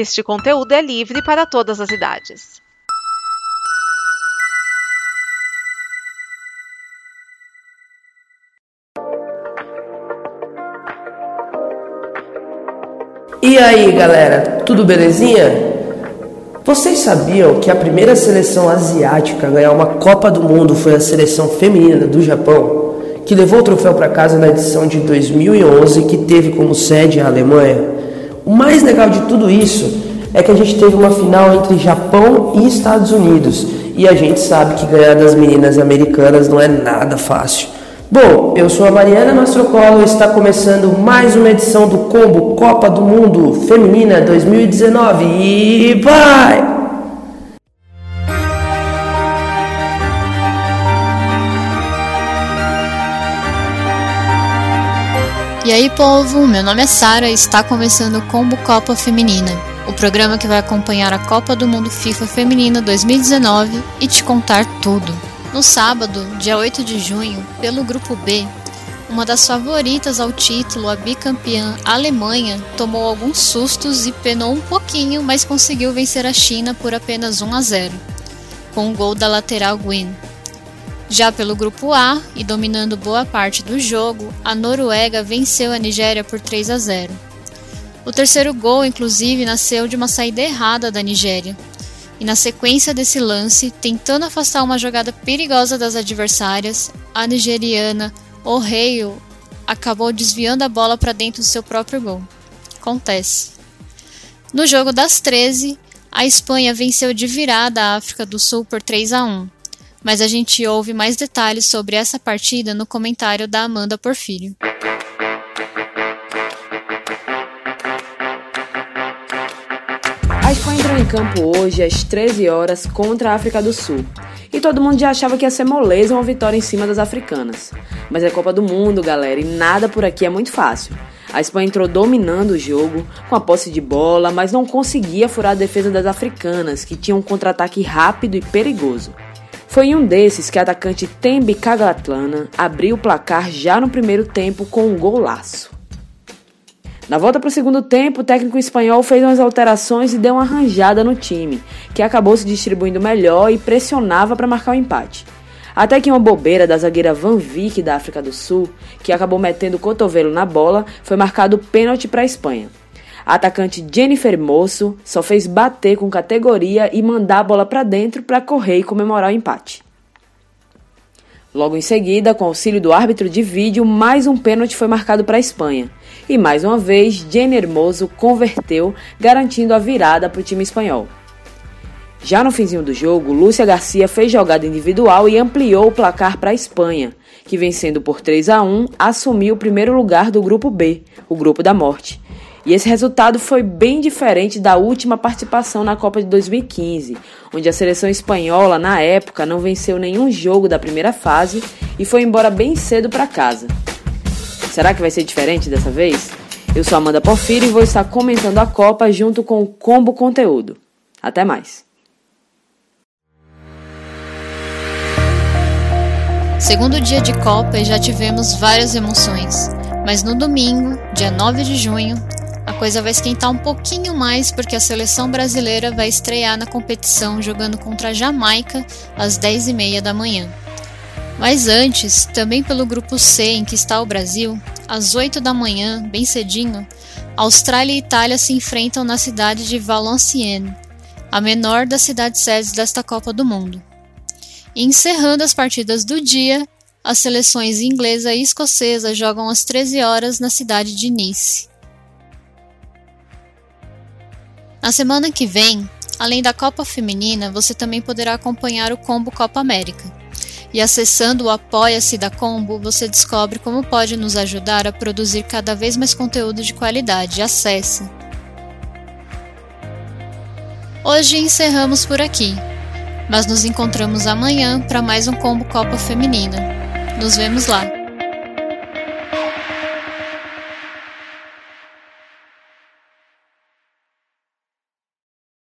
Este conteúdo é livre para todas as idades. E aí, galera, tudo belezinha? Vocês sabiam que a primeira seleção asiática a ganhar uma Copa do Mundo foi a seleção feminina do Japão, que levou o troféu para casa na edição de 2011, que teve como sede a Alemanha? O mais legal de tudo isso é que a gente teve uma final entre Japão e Estados Unidos, e a gente sabe que ganhar das meninas americanas não é nada fácil. Bom, eu sou a Mariana Mastrocolo e está começando mais uma edição do Combo Copa do Mundo Feminina 2019 e vai! E aí, povo, meu nome é Sara e está começando o Combo Copa Feminina, o programa que vai acompanhar a Copa do Mundo FIFA Feminina 2019 e te contar tudo. No sábado, dia 8 de junho, pelo Grupo B, uma das favoritas ao título, a bicampeã Alemanha, tomou alguns sustos e penou um pouquinho, mas conseguiu vencer a China por apenas 1 a 0, com o um gol da lateral Gwyn. Já pelo grupo A, e dominando boa parte do jogo, a Noruega venceu a Nigéria por 3 a 0. O terceiro gol, inclusive, nasceu de uma saída errada da Nigéria, e na sequência desse lance, tentando afastar uma jogada perigosa das adversárias, a nigeriana O'Reilly acabou desviando a bola para dentro do seu próprio gol. Acontece. No jogo das 13, a Espanha venceu de virada a África do Sul por 3 a 1. Mas a gente ouve mais detalhes sobre essa partida no comentário da Amanda Porfírio. A Espanha entrou em campo hoje às 13 horas contra a África do Sul. E todo mundo já achava que ia ser moleza uma vitória em cima das africanas. Mas é Copa do Mundo, galera, e nada por aqui é muito fácil. A Espanha entrou dominando o jogo, com a posse de bola, mas não conseguia furar a defesa das africanas, que tinham um contra-ataque rápido e perigoso. Foi em um desses que a atacante Tembi Kagatlana abriu o placar já no primeiro tempo com um golaço. Na volta para o segundo tempo, o técnico espanhol fez umas alterações e deu uma arranjada no time, que acabou se distribuindo melhor e pressionava para marcar o empate. Até que uma bobeira da zagueira Van Vick da África do Sul, que acabou metendo o cotovelo na bola, foi marcado pênalti para a Espanha. A atacante Jennifer Moço só fez bater com categoria e mandar a bola para dentro para correr e comemorar o empate. Logo em seguida, com auxílio do árbitro de vídeo, mais um pênalti foi marcado para a Espanha. E mais uma vez, Jenny Hermoso converteu, garantindo a virada para o time espanhol. Já no finzinho do jogo, Lúcia Garcia fez jogada individual e ampliou o placar para a Espanha, que vencendo por 3 a 1 assumiu o primeiro lugar do grupo B, o grupo da morte. E esse resultado foi bem diferente da última participação na Copa de 2015, onde a seleção espanhola, na época, não venceu nenhum jogo da primeira fase e foi embora bem cedo para casa. Será que vai ser diferente dessa vez? Eu sou Amanda Porfírio e vou estar comentando a Copa junto com o Combo Conteúdo. Até mais! Segundo dia de Copa e já tivemos várias emoções, mas no domingo, dia 9 de junho, a coisa vai esquentar um pouquinho mais porque a seleção brasileira vai estrear na competição jogando contra a Jamaica às 10h30 da manhã. Mas antes, também pelo grupo C em que está o Brasil, às 8 da manhã, bem cedinho, Austrália e Itália se enfrentam na cidade de Valenciennes, a menor das cidades sedes desta Copa do Mundo. E encerrando as partidas do dia, as seleções inglesa e escocesa jogam às 13 horas na cidade de Nice. Na semana que vem, além da Copa Feminina, você também poderá acompanhar o Combo Copa América. E acessando o Apoia-se da Combo, você descobre como pode nos ajudar a produzir cada vez mais conteúdo de qualidade. Acesse! Hoje encerramos por aqui, mas nos encontramos amanhã para mais um Combo Copa Feminina. Nos vemos lá!